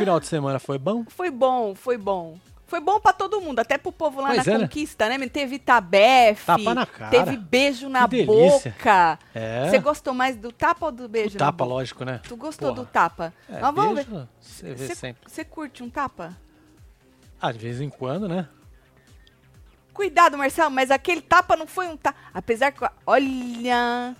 final de semana foi bom? Foi bom, foi bom. Foi bom pra todo mundo, até pro povo lá Pois na é, né? conquista, né? Teve tabefe, Tapa na cara. teve beijo na boca. É. Você gostou mais do tapa ou do beijo O tapa, lógico, né? Tu gostou Porra. do tapa? É, Mas vamos ver. beijo, Você vê Você- sempre. Você curte um tapa? Ah, de vez em quando, né? Cuidado, Marcelo, mas aquele tapa não foi um tapa. Apesar que. Olha.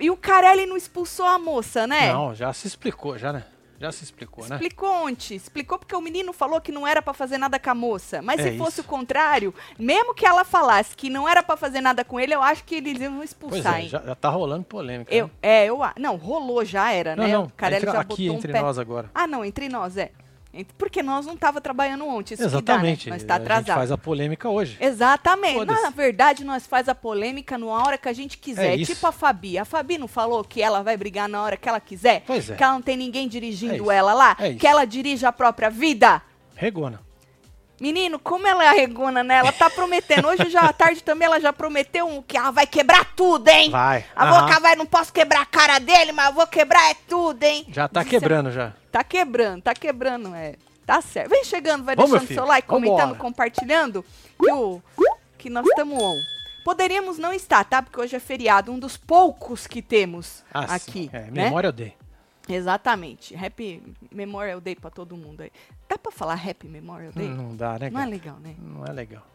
E o Carelli não expulsou a moça, né? Não, já se explicou, já, né? Já se explicou, né? Explicou ontem. Explicou porque o menino falou que não era pra fazer nada com a moça. Mas É se fosse isso. o contrário, mesmo que ela falasse que não era pra fazer nada com ele, eu acho que eles iam Pois expulsar, é, hein? já, já tá rolando polêmica. Eu, né? é, eu. Não, rolou já era, Não, né? não, o Carelli entre- já aqui botou um entre pé. nós agora. Ah, não, entre nós, é. Porque nós não tava trabalhando ontem, isso Exatamente. dá, né? Nós tá A gente atrasado. faz a polêmica hoje. Exatamente. Na verdade, nós faz a polêmica na hora que a gente quiser. É isso. tipo a Fabi. A Fabi não falou que ela vai brigar na hora que ela quiser? Pois é. Que ela não tem ninguém É dirigindo isso. ela lá? É que ela dirige a própria vida? Regona. Menino, como ela é arregona, né? Ela tá prometendo. Hoje já à tarde também ela já prometeu um, que ela vai quebrar tudo, hein? Vai. A boca vai, não posso quebrar a cara dele, mas eu vou quebrar é tudo, hein? Já tá Disse a- quebrando já. Tá quebrando, tá quebrando, é. Tá certo. Vem chegando, vai Vamos, deixando seu like, comentando, Vambora. compartilhando. Que, o, que nós estamos on. Poderíamos não estar, tá? Porque hoje é feriado, um dos poucos que temos Ah, aqui. sim. É, né? memória eu dei. Exatamente. Happy Memorial Day pra todo mundo aí. Dá pra falar Happy Memorial Day? Não dá, né, Não é legal, né? Não é legal.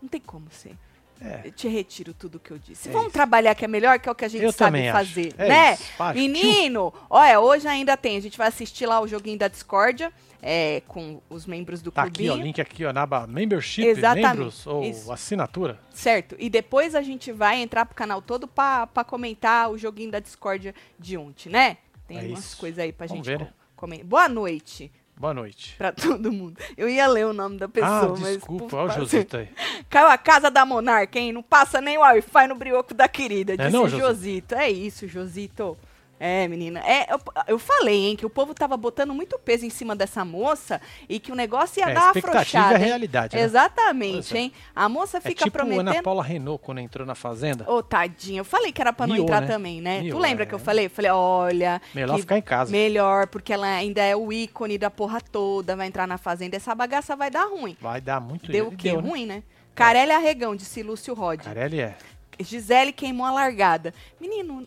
Não tem como ser. É. Eu te retiro tudo que eu disse. É Vamos isso. trabalhar que é melhor, que é o que a gente Eu sabe fazer, É né? isso. Menino, olha, hoje ainda tem. A gente vai assistir lá o joguinho da Discordia é, com os membros do Tá aqui, clubinho. ó, link aqui, ó, na aba Membership, Exatamente. membros ou Isso. assinatura. Certo. E depois a gente vai entrar pro canal todo pra comentar o joguinho da Discordia de ontem, né? Tem É umas coisas aí pra Vamos gente ver, né? comentar. Boa noite Boa noite. pra todo mundo. Eu ia ler o nome da pessoa, ah, mas... desculpa, olha o. Josito aí. Caiu a casa da Monarca, hein? Não passa nem o Wi-Fi no brioco da querida. Disse não, o Josito? Josito. É isso, Josito. É, menina. É, eu, eu falei, hein, que o povo tava botando muito peso em cima dessa moça e que o negócio ia É, dar expectativa afrouxada. é realidade, né? Exatamente, é. hein? A moça É fica tipo a Ana prometendo. Paula Renault quando entrou na Fazenda. Ô, tadinha, eu falei que era pra não Miou, entrar né? também, né? tu lembra é. que eu falei? Eu falei, olha. Melhor ficar em casa. Melhor, porque ela ainda é o ícone da porra toda, vai entrar na fazenda. Essa bagaça vai dar ruim. Vai dar muito Deu o quê? né? Ruim, né? Carelli Arregão, disse Lúcio Rod. Carelli é. Gisele queimou a largada. Menino,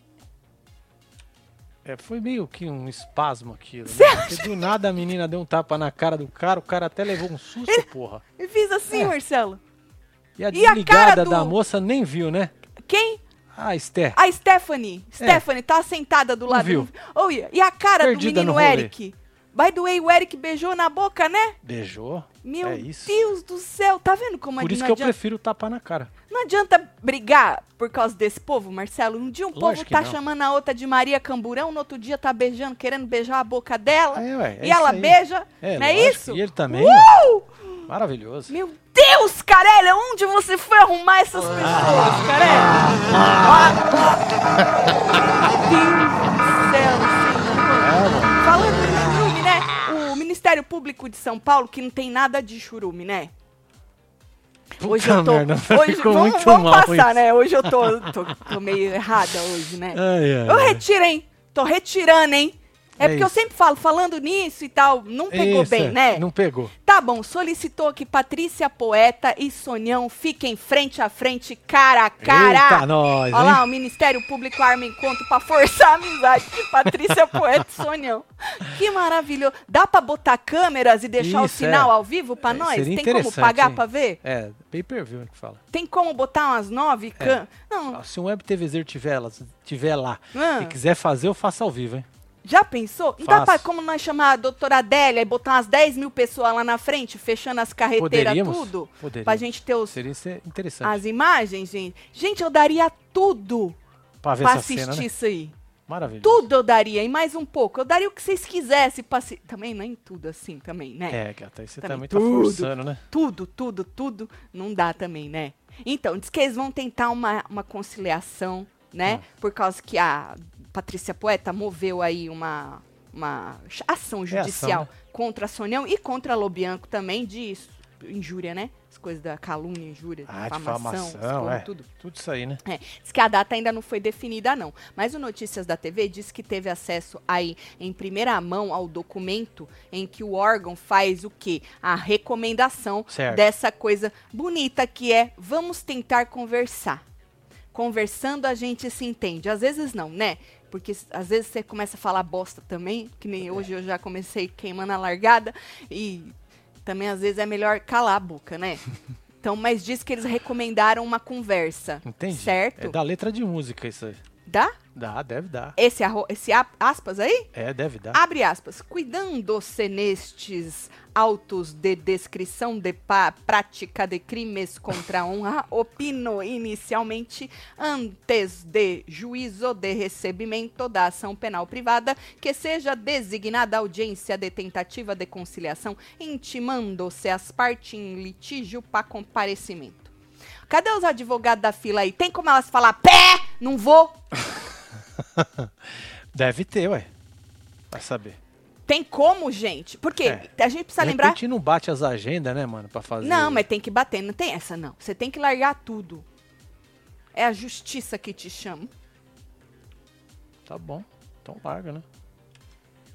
É, foi meio que um espasmo aquilo. Né? Porque do nada a menina deu um tapa na cara do cara, o cara até levou um susto, porra. eu fiz assim, É. Marcelo. E a E a desligada cara do- da moça nem viu, né? Quem? Ah, Esther. A Stephanie. Stephanie tá sentada do É. Não lado. viu. Oh, e e a cara Perdida do no menino. Eric? By the way, o Eric beijou na boca, né? Beijou. Meu é isso. Deus do céu. Tá vendo como Por isso que eu adianta? prefiro tapar na cara. Não adianta brigar por causa desse povo, Marcelo. Um dia um povo Lógico que tá chamando a outra de Maria Camburão, no outro dia tá beijando, querendo beijar a boca dela. É, ué, é e ela aí. beija. É, não é lógico. isso? E ele também. Uh! Maravilhoso. Meu Deus, Carelli, onde você foi arrumar essas Ah. pessoas, Carelli? Meu Deus do céu, É, senhor. mano. Falando Ministério Público de São Paulo, que não tem nada de churume, né? Hoje eu tô. merda, hoje, ficou vamos, muito vamos mal passar, isso. né? Hoje eu tô, tô, tô meio errada hoje, né? Ai, ai, Eu retiro, hein? Tô retirando, hein? É, É porque eu isso. sempre falo, falando nisso e tal, não pegou Isso, bem, é. né? Não pegou. Tá bom, solicitou que Patrícia Poeta e Sonhão fiquem frente a frente, cara a cara. Eita, nós, Olha lá, hein? o Ministério Público arma encontro pra forçar a amizade de Patrícia Poeta e Sonhão. Que maravilhoso. Dá pra botar câmeras e deixar o Isso, sinal é. ao vivo pra É, nós? Tem como pagar hein? pra ver? É, pay per view que fala. Tem como botar umas nove É. câmeras? Não, Se um web TVZ tiver, lá- tiver lá Ah. e quiser fazer, eu faço ao vivo, hein? Já pensou? Não dá Faço. pra como nós chamar a doutora Adélia e botar umas 10 mil pessoas lá na frente, fechando as carreteiras, Poderíamos? tudo? Poderíamos. Pra gente ter os, Seria ser interessante. as imagens, gente. Gente, eu daria tudo pra ver pra assistir cena, né? isso aí. Maravilhoso. Tudo eu daria, e mais um pouco. Eu daria o que vocês quisessem. Pra se... Também nem tudo assim, também, né? É, gata, aí você Também também tá tudo. forçando, né? Tudo, tudo, tudo. Não dá também, né? Então, diz que eles vão tentar uma, uma conciliação, né? Hum. Por causa que a Patrícia Poeta moveu aí uma, uma ação judicial ação, né? contra a Sonhão e contra a Lobianco também de injúria, né? As coisas da calúnia, injúria, Ah, difamação, difamação, é. tudo. Tudo isso aí, né? É, diz que a data ainda não foi definida, não. Mas o Notícias da TV diz que teve acesso aí em primeira mão ao documento em que o órgão faz o quê? A recomendação Certo. dessa coisa bonita que é vamos tentar conversar. Conversando a gente se entende. Às vezes não, né? Porque às vezes você começa a falar bosta também, que nem hoje eu já comecei queimando a largada e também às vezes é melhor calar a boca, né? Então, mas diz que eles recomendaram uma conversa. Entendi. Certo? É da letra de música isso aí. Dá? Dá, deve dar. Esse, arro- esse aspas aí? É, deve dar. Abre aspas. Cuidando-se nestes autos de descrição de prática de crimes contra a honra, opino inicialmente, antes de juízo de recebimento da ação penal privada, que seja designada audiência de tentativa de conciliação, intimando-se as partes em litígio para comparecimento. Cadê os advogados da fila aí? Tem como elas falar pé? Não vou? Deve ter, ué. Vai saber. Tem como, gente? Porque É. a gente precisa de lembrar. repente não bate as agendas, né, mano, pra fazer. Não, mas tem que bater, não tem essa não. Você tem que largar tudo. É a justiça que te chama. Tá bom. Então larga, né?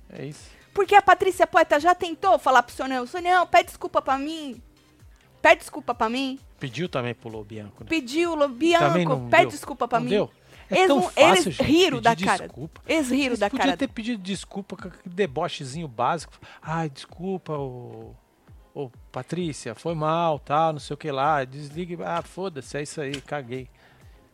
É isso. Porque a Patrícia Poeta já tentou falar pro Sonão, Sonão, pede desculpa pra mim. Pede desculpa pra mim. Pediu também pro Lobianco, né? Pediu, Lo- Também Bianco, não pede deu. desculpa pra não mim. deu? É Eles, tão fácil, eles gente, riram da cara. Desculpa. Eles riram Eles da cara. ter pedido desculpa com aquele debochezinho básico. Ai, desculpa, ô, ô Patrícia, foi mal, tal, não sei o que lá. Desliga. Ah, foda-se, é isso aí, caguei.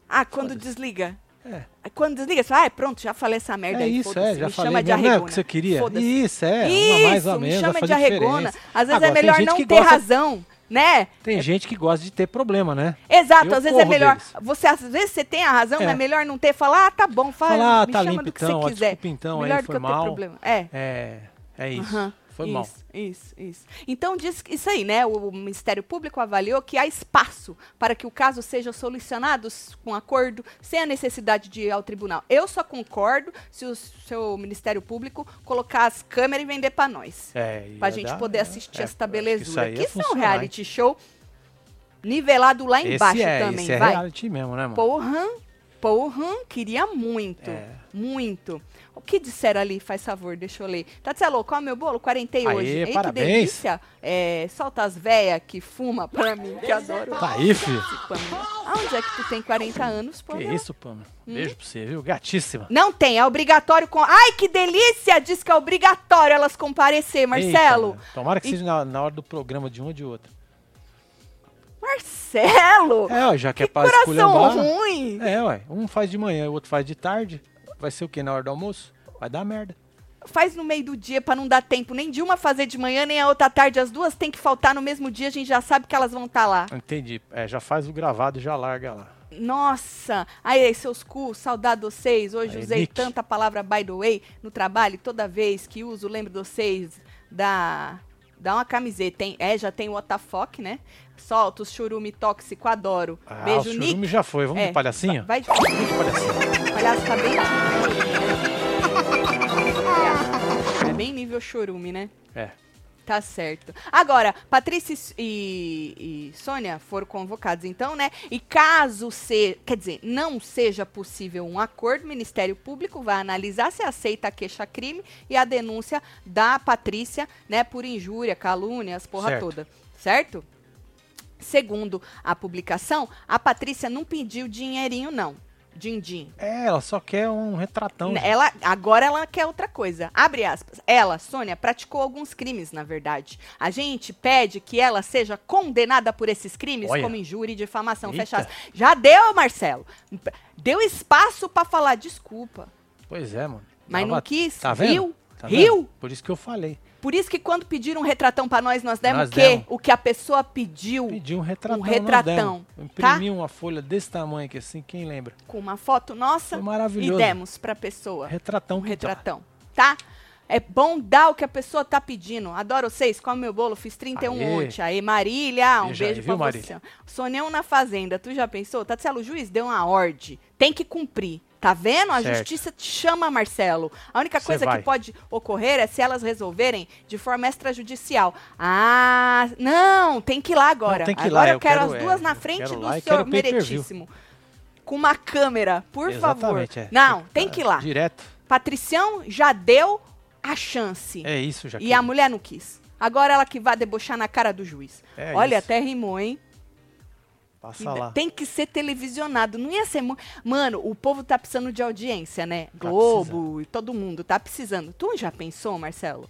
Ah, quando desliga. É, Quando desliga, você fala, ah, pronto, já falei essa merda é aí, isso, é, já me falei. chama de mesmo, não é o arregona. que você queria? Isso, é, Isso, uma mais ou me menos, chama vai de arregona. diferença. Às vezes Agora, é melhor não ter gosta- razão, né? Tem gente que gosta de ter problema, né? Exato, Eu às vezes é melhor. deles. Você às vezes você tem a razão, É. mas é melhor não ter. Falar, ah, tá bom, fala, Falar, ah, me tá chama limpo do que então, ó, você quiser. desculpa então, melhor aí do que eu ter problema. É. É, é isso. Aham, Foi isso, mal. Isso, isso. Então diz que- isso aí, né? O Ministério Público avaliou que há espaço para que o caso seja solucionado com acordo, sem a necessidade de ir ao tribunal. Eu só concordo se o seu Ministério Público colocar as câmeras e vender para nós. É, Pra ia gente dar- poder é, assistir é, que isso belezura. Que, é um funcionar, reality show nivelado lá embaixo esse é, também, esse é vai. reality mesmo, né, mano? Porra, porra, queria muito. É. Muito. O que disseram ali, faz favor, deixa eu ler. É o meu bolo? 40 Aê, hoje. Ei, parabéns. que delícia. É, solta as véias que fuma pra mim, que adoro. Tá aí, filho. Pamela. Aonde é que tu tem 40 anos, pô? Que isso, Pamela? Beijo pra você, viu? Gatíssima. Não tem, é obrigatório com. Ai, que delícia! Diz que é obrigatório elas comparecer, Marcelo. Eita, tomara que E- seja na, na hora do programa de um ou de outro. Marcelo! É, ó, já que, é que pra coração esculhambar. ruim! É, ué. Um faz de manhã, o outro faz de tarde. Vai ser o quê? Na hora do almoço? Vai dar merda. Faz no meio do dia pra não dar tempo nem de uma fazer de manhã, nem a outra tarde. As duas tem que faltar no mesmo dia, a gente já sabe que elas vão estar lá. Entendi. É, já faz o gravado e já larga lá. Nossa! Aí, seus cu, saudade de vocês. Hoje Aí, usei Nick. tanta palavra by the way no trabalho. Toda vez que uso, lembro de vocês da. Dá uma camiseta, hein? É, já tem o WTF, né? Solta os churume tóxico, adoro. Ah, Beijo, o Nick. churume já foi. Vamos É, de palhacinho? Vai de de palhacinho. O palhaço tá bem. É bem nível chorume, né? É. Tá certo. Agora, Patrícia e, e Sônia foram convocados, então, né? E caso se, quer dizer, não seja possível um acordo, o Ministério Público vai analisar se aceita a queixa-crime e a denúncia da Patrícia, né, por injúria, calúnia, as porra Certo. toda. Certo? Segundo a publicação, a Patrícia não pediu dinheirinho, não. Din-din. É, ela só quer um retratão. Ela, agora ela quer outra coisa. Abre aspas. Ela, Sônia, praticou alguns crimes, na verdade. A gente pede que ela seja condenada por esses crimes, Olha. como injúria e difamação. Eita. Fecha aspas. Já deu, Marcelo. Deu espaço pra falar desculpa. Pois é, mano. Mas Tava- não quis. Tá vendo? Tá vendo? Por isso que eu falei. Por isso que quando pediram um retratão pra nós, nós demos Nós o quê? demos. O que a pessoa pediu Pedi um retratão. nós retratão. Eu tá? imprimi uma folha desse tamanho aqui, assim, quem lembra? com uma foto nossa Foi e maravilhoso. demos pra pessoa. Retratão. um que tá. retratão, tá? É bom dar o que a pessoa tá pedindo. Adoro vocês, come meu bolo, fiz 31 Aê. ontem. Aí, Marília, um Beijo aí, beijo viu, pra Marília? você. Sonhão na fazenda, tu já pensou? Tatselo, o juiz deu uma ordem, tem que cumprir, Tá vendo? A Certo. justiça te chama, Marcelo. A única coisa que pode ocorrer é se elas resolverem de forma extrajudicial. Ah, não, tem que ir lá agora. Não, tem que ir agora lá, eu, eu quero, quero, as é, duas na eu frente do lá senhor meritíssimo. Com uma câmera, por favor. Exatamente, é. Não, tem que ir lá. Direto. Patricião já deu a chance. É isso, já E a mulher não quis. Agora ela que vai debochar na cara do juiz. É Olha, isso. até rimou, hein? Passa lá. Tem que ser televisionado. Não ia ser. Mano, o povo tá precisando de audiência, né? Globo e todo mundo tá precisando. Tu já pensou, Marcelo?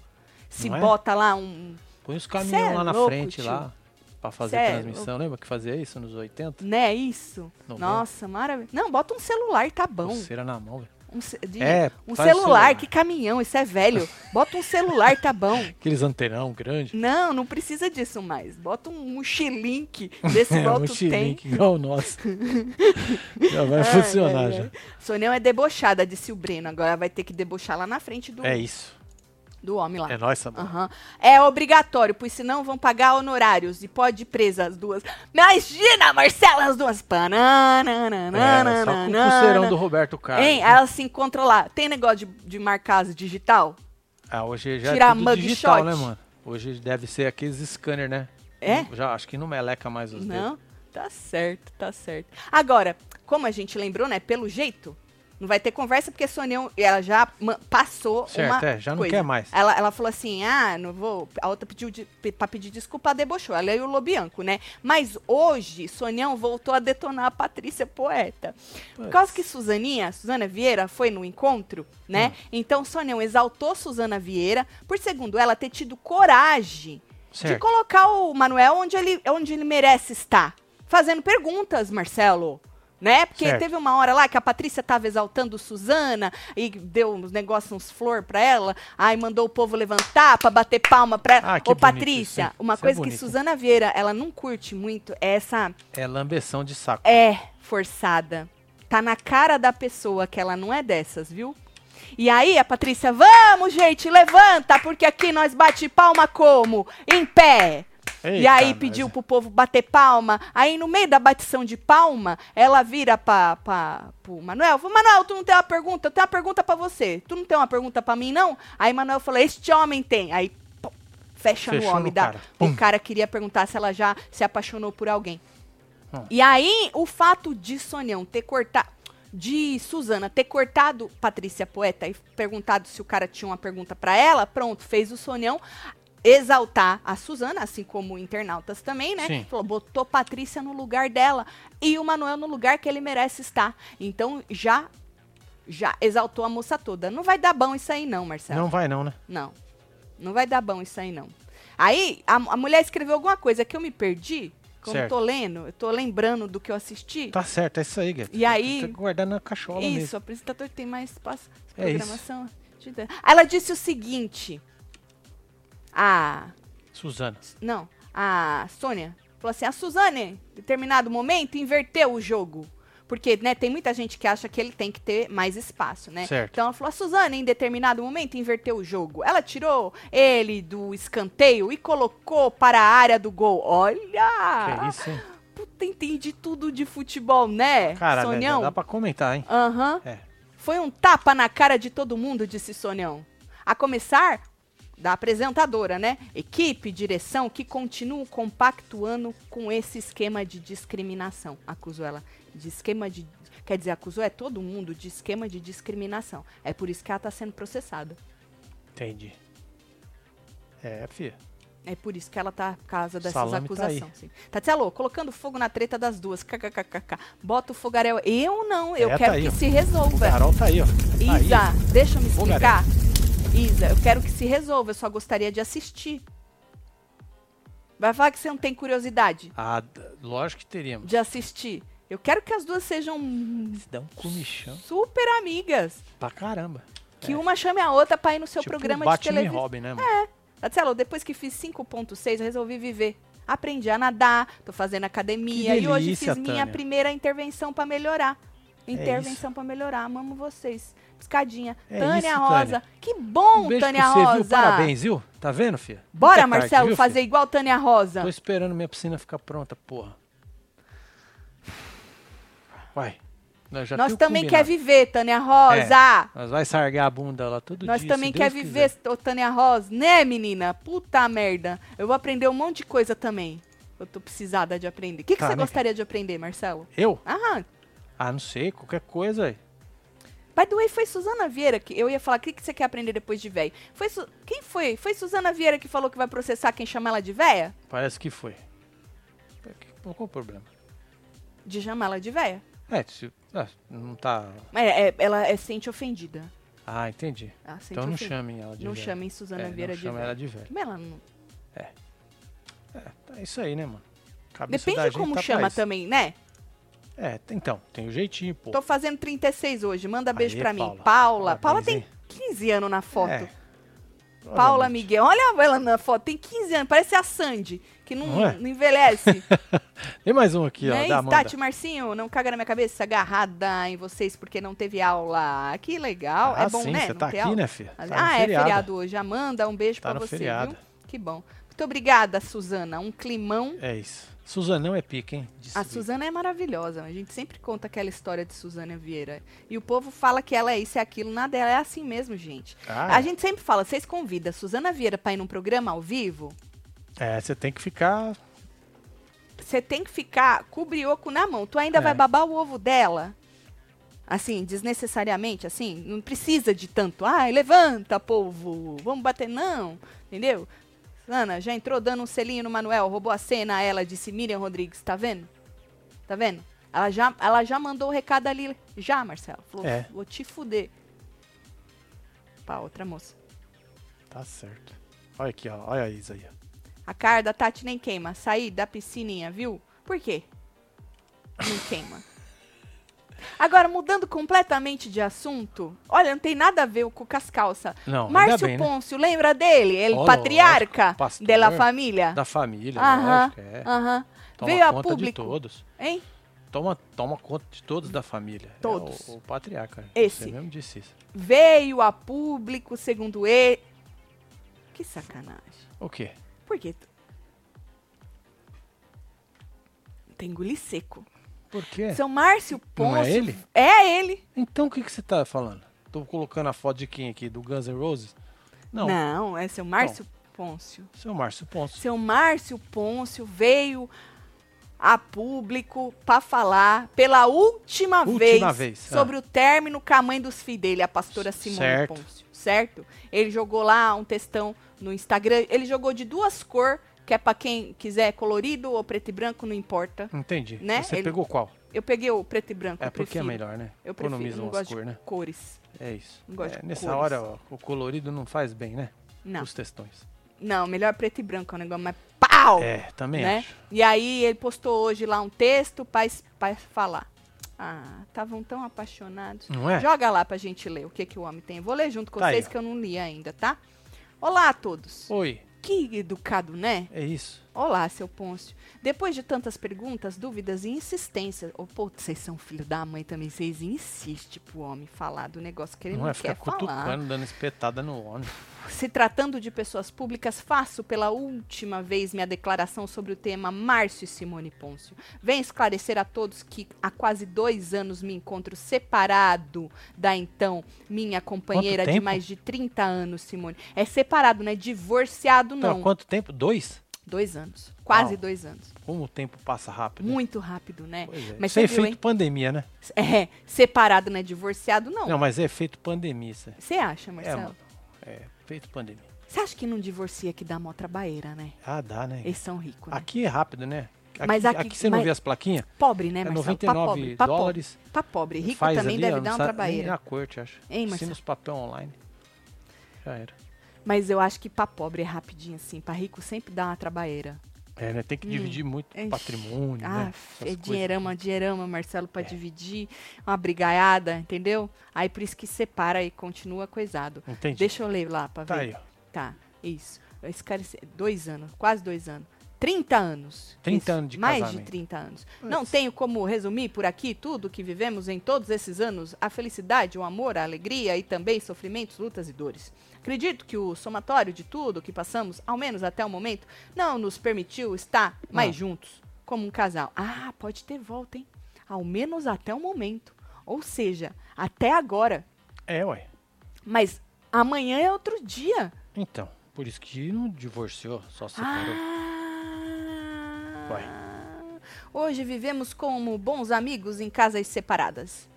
Se Não é? bota lá um. Põe os caminhões é lá na louco, frente, tio. lá, pra fazer é transmissão. Lembra que fazia isso nos 80? Né, isso? Não Nossa, maravilha. Não, bota um celular, tá bom. Pulseira na mão, velho. Um, de- É, um celular, celular. que caminhão, isso é velho. Bota um celular, tá bom. Aqueles antenão grande. Não, não precisa disso mais. Bota um mochilink desse É, igual um tu tem. igual o nosso. já vai Ai, funcionar ai, já. Sonião é debochada, disse o Breno. Agora vai ter que debochar lá na frente do, É isso. Do homem lá. É nóis, Samuel. Aham. É obrigatório, pois senão vão pagar honorários e pode ir presa as duas. Imagina, Marcela, as duas. É, só com o pulseirão do Roberto Carlos. Hein? Aí elas se encontram lá. Tem negócio de, de marcar as digital? Ah, hoje já Tirar é tudo mug digital, shot. né, mano? Hoje deve ser aqueles scanner, né? É? Já, acho que não meleca mais os dedos. Não? Tá certo, tá certo. Agora, como a gente lembrou, né? Pelo jeito, não vai ter conversa porque a Sonião, ela já passou Certo, uma é, já não coisa. quer mais. Ela, ela falou assim, ah, não vou... A outra pediu de, pra pedir desculpa, ela debochou. Ela e o Lobianco, né? Mas hoje, Sonião voltou a detonar a Patrícia Poeta. Por causa que Suzaninha, Suzana Vieira, foi no encontro, né? Hum. Então, Sonião exaltou Suzana Vieira por, segundo ela, ter tido coragem de Certo. colocar o Manuel onde ele, onde ele merece estar. Fazendo perguntas, Marcelo. Né? Porque Certo. teve uma hora lá que a Patrícia tava exaltando Suzana e deu uns negócios, uns flor pra ela, aí mandou o povo levantar pra bater palma pra ela. Ah, que Ô, Patrícia, uma Isso é coisa que bonito. Suzana Vieira, ela não curte muito é essa É lambeção de saco. é forçada. Tá na cara da pessoa que ela não é dessas, viu? E aí a Patrícia, vamos, gente, levanta, porque aqui nós bate palma como? Em pé. E aí pediu pro povo bater palma. Aí no meio da batição de palma, ela vira pra, pra, pro Manuel. Falou, Manuel, tu não tem uma pergunta? Eu tenho uma pergunta pra você. Tu não tem uma pergunta pra mim, não? Aí Manuel falou, este homem tem. Aí pum, fecha Fechou no homem. no da, cara. o Pum. cara queria perguntar se ela já se apaixonou por alguém. Hum. E aí, o fato de Sonião ter cortado. De Suzana ter cortado Patrícia Poeta e perguntado se o cara tinha uma pergunta pra ela, pronto, fez o Sonião exaltar a Suzana, assim como internautas também, né? Sim. Falou, botou Patrícia no lugar dela e o Manuel no lugar que ele merece estar. Então já já exaltou a moça toda. Não vai dar bom isso aí não, Marcelo. Não vai não, né? Não. Não vai dar bom isso aí, não. Aí, a, a mulher escreveu alguma coisa que eu me perdi. Como eu tô lendo, eu tô lembrando do que eu assisti. Tá certo, é isso aí, Guedes. E aí- Tem que guardar na cachola Isso, mesmo. o apresentador tem mais espaço de É isso. programação. Ela disse o seguinte. A. Suzana. Não, a Sônia falou assim: a Suzane, em determinado momento, inverteu o jogo. Porque, né, tem muita gente que acha que ele tem que ter mais espaço, né? Certo. Então ela falou: a Suzane, em determinado momento, inverteu o jogo. Ela tirou ele do escanteio e colocou para a área do gol. Olha! Que isso, hein? Puta, entendi tudo de futebol, né? Cara, Sonião? dá pra comentar, hein? Aham. É. Foi um tapa na cara de todo mundo, disse Sonião. A começar da apresentadora, né? Equipe, direção que continuam compactuando com esse esquema de discriminação. Acusou ela de esquema de. Quer dizer, acusou é todo mundo de esquema de discriminação. É por isso que ela tá sendo processada. Entendi. É, filha. É por isso que ela tá por causa dessas Salame tá acusações. sim. Tatielo, colocando fogo na treta das duas. KKKKK. Bota o fogaréu. Eu não, eu É, tá quero aí, que ó. se resolva. Carol tá aí, ó. Tá Isa, aí. deixa eu me Fogaréu. Isa, eu quero que se resolva, eu só gostaria de assistir. Vai falar que você não tem curiosidade Ah, lógico que teríamos. de assistir. Eu quero que as duas sejam Se dá um comichão super amigas. pra caramba. Que uma chame a outra pra ir no seu tipo programa de Batman e televisão. Robin, né, mano? Marcelo, depois que fiz 5.6, eu resolvi viver. Aprendi a nadar, tô fazendo academia Que e hoje delícia, fiz minha Tânia. primeira intervenção pra melhorar. É Intervenção pra melhorar. Amamo vocês. Piscadinha. É Tânia isso, Rosa. Tânia. Que bom, um beijo Tânia pra você, Rosa. viu? Parabéns, viu? Tá vendo, filha? Bora, Nunca é tarde, Marcelo, viu, fazer filha? igual Tânia Rosa. Tô esperando minha piscina ficar pronta, porra. Vai. Nós, já Nós também quer combinado. viver, Tânia Rosa. Nós vai sargar a bunda lá todo Nós dia. também se quer Deus viver, quiser. Tânia Rosa, né, menina? Puta merda. Eu vou aprender um monte de coisa também. Eu tô precisada de aprender. O que, que Tá, você né? gostaria de aprender, Marcelo? Eu? Ah, Ah, não sei, qualquer coisa aí. By the way, foi Suzana Vieira que eu ia falar, o que, que você quer aprender depois de velho? Foi Su- Quem foi? Foi Suzana Vieira que falou que vai processar quem chama ela de véia? Parece que foi. Qual qual o problema? De chamar ela de véia. É, se, ah, não tá. É, é, ela é, sente ofendida. Ah, entendi. Sente Então não ofendida. chamem ela de Não velha. chamem Suzana É, Vieira não de chama véia. ela de velha. Mas ela não- É isso aí, né, mano? Cabeça Depende gente como tá chama também, né? É, então, tem o jeitinho, pô. Tô fazendo 36 hoje, manda beijo Aê, pra mim. Paula. Paula. Paula Parabéns, tem 15 anos na foto. É, Paula. Miguel, olha ela na foto, tem 15 anos, parece a Sandy, que não, Não é? não envelhece. Tem mais um aqui, ó, né? da Amanda. Tati Marcinho, não caga na minha cabeça, agarrada em vocês porque não teve aula. Que legal, ah, é bom, sim, né? você não tá aqui, aula. né, filha? Tá ah, é feriado. feriado hoje. Amanda, um beijo Tá pra você, feriado. viu? Que bom. Muito obrigada, Suzana. Um climão. É isso. Suzanão é pica, hein? A. Suzana é maravilhosa. A gente sempre conta aquela história de Suzana Vieira. E o povo fala que ela é isso e aquilo. Nada, ela é assim mesmo, gente. Ah, A é. gente sempre fala, vocês convidam a Suzana Vieira pra ir num programa ao vivo? É, você tem que ficar. Você tem que ficar com o brioco na mão. Tu ainda É. vai babar o ovo dela? Assim, desnecessariamente, assim, não precisa de tanto. Ai, levanta, povo, vamos bater, não. Entendeu? Ana, já entrou dando um selinho no Manuel, roubou a cena, ela disse Miriam Rodrigues, tá vendo? Tá vendo? Ela já, ela já mandou o recado ali, já, Marcelo. Falou, É. vou te fuder. Pra outra moça. Tá certo. Olha aqui, ó. Olha a Isa aí. A cara da Tati nem queima. Saí da piscininha, viu? Por quê? Não queima. Agora, mudando completamente de assunto, olha, não tem nada a ver com as calças. Não, Márcio bem, né? Pôncio, lembra dele? Ele Ó, patriarca dela família. Da família, Aham, lógico, é. aham. Toma Veio a conta público. de todos. Hein? Toma, toma conta de todos da família. É Todos. o, o patriarca. Esse. Você mesmo disse isso. Veio a público, segundo ele. Que sacanagem. O quê? Por quê? Tem engolir seco. Por quê? Seu Márcio Pôncio. Não é ele? É ele. Então o que, que você tá falando? Tô colocando a foto de quem aqui? Do Guns N' Roses? Não, Não, é seu Márcio Pôncio. seu Márcio Ponce. Seu Márcio Pôncio veio a público para falar pela última, Última vez, vez, sobre o término com a mãe dos filhos dele, a pastora Simone Certo. Pôncio. Certo? Ele jogou lá um textão no Instagram. Ele jogou de duas cores, que é para quem quiser colorido ou preto e branco, não importa. Entendi. Né? Você Ele- pegou qual? Eu peguei o preto e branco. É porque é melhor, né? Eu prefiro, Economiza não gosto cores, de né? cores. É isso. Não gosto É, nessa cores. hora, ó, o colorido não faz bem, né? Não, Os textões. não, melhor preto e branco, é um negócio mais pau! É, também né? acho. E aí ele postou hoje lá um texto para falar. Ah, estavam tão apaixonados. Não é? Joga lá pra gente ler o que, que o homem tem. Vou ler junto com Tá aí, vocês ó. que eu não li ainda, tá? Olá a todos. Oi, Que educado, né? é isso. Olá, seu Pôncio. Depois de tantas perguntas, dúvidas e insistências. Oh, pô, vocês são filho da mãe também. Vocês insistem pro homem falar do negócio que ele não não, é ficar quer falar. cutucando, dando espetada no ônibus. Se tratando de pessoas públicas, faço pela última vez minha declaração sobre o tema Márcio e Simone Pôncio. Venho esclarecer a todos que há quase dois anos me encontro separado da então minha companheira de mais de 30 anos, Simone. É separado, não é divorciado, não. há quanto tempo? Dois? Dois anos. Quase Uau. dois anos. Como o tempo passa rápido. Muito rápido, né? É. Mas isso é efeito pandemia, né? É, separado, não é divorciado, não. Não, mas é efeito pandemia. Você acha, É, Marcelo? mano. É, efeito pandemia. Você acha que não divorcia que dá mó trabalheira, né? Ah, dá, né? Eles são ricos, né? Aqui é rápido, né? Aqui, Mas aqui- aqui você não mas- vê as plaquinhas? Pobre, né, É Marcelo? 99 pra pobre, dólares. Pra pobre. Mas eu acho que pra pobre é rapidinho, assim. Pra rico sempre dá uma trabalheira. É, né? Tem que Hum. dividir muito patrimônio, Ah, né? é Essas dinheirama, dinheirama, Marcelo, pra É. dividir. Uma brigaiada, entendeu? Aí por isso que separa e continua coisado. Entendi. Deixa eu ler lá pra Tá ver. aí, ó. Tá, isso. Esse cara, dois anos, quase dois anos. 30 anos. 30 anos de Mais casamento. de 30 anos. Mas- Não tenho como resumir por aqui tudo que vivemos em todos esses anos, a felicidade, o amor, a alegria e também sofrimentos, lutas e dores. Acredito que o somatório de tudo que passamos, ao menos até o momento, não nos permitiu estar mais Não. juntos, como um casal. Ah, pode ter volta, hein? Ao menos até o momento. Ou seja, até agora. É, ué. Mas amanhã é outro dia. Então, por isso que não divorciou, só separou. Ah. Vai. Hoje vivemos como bons amigos em casas separadas.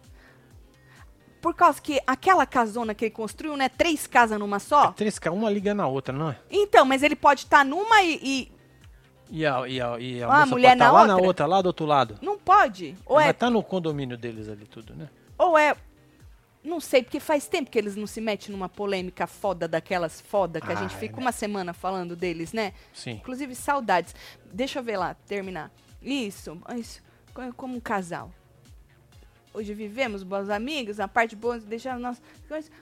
Por causa que aquela casona que ele construiu, né? Três casas numa só. Três ca- uma liga na outra, não é? Então, mas ele pode estar numa e, e- E a, e a, e a Ah, mulher pode tá na lá na outra? outra, lá do outro lado. Não pode. Ou Mas é, tá no condomínio deles ali tudo, né? ou é. Não sei, porque faz tempo que eles não se metem numa polêmica foda daquelas foda que a gente Ai, fica né? uma semana falando deles, né? Sim. Inclusive, saudades. Deixa eu ver lá, terminar. Isso, isso. co- Como um casal. Hoje vivemos bons amigos, a parte boa de deixar nós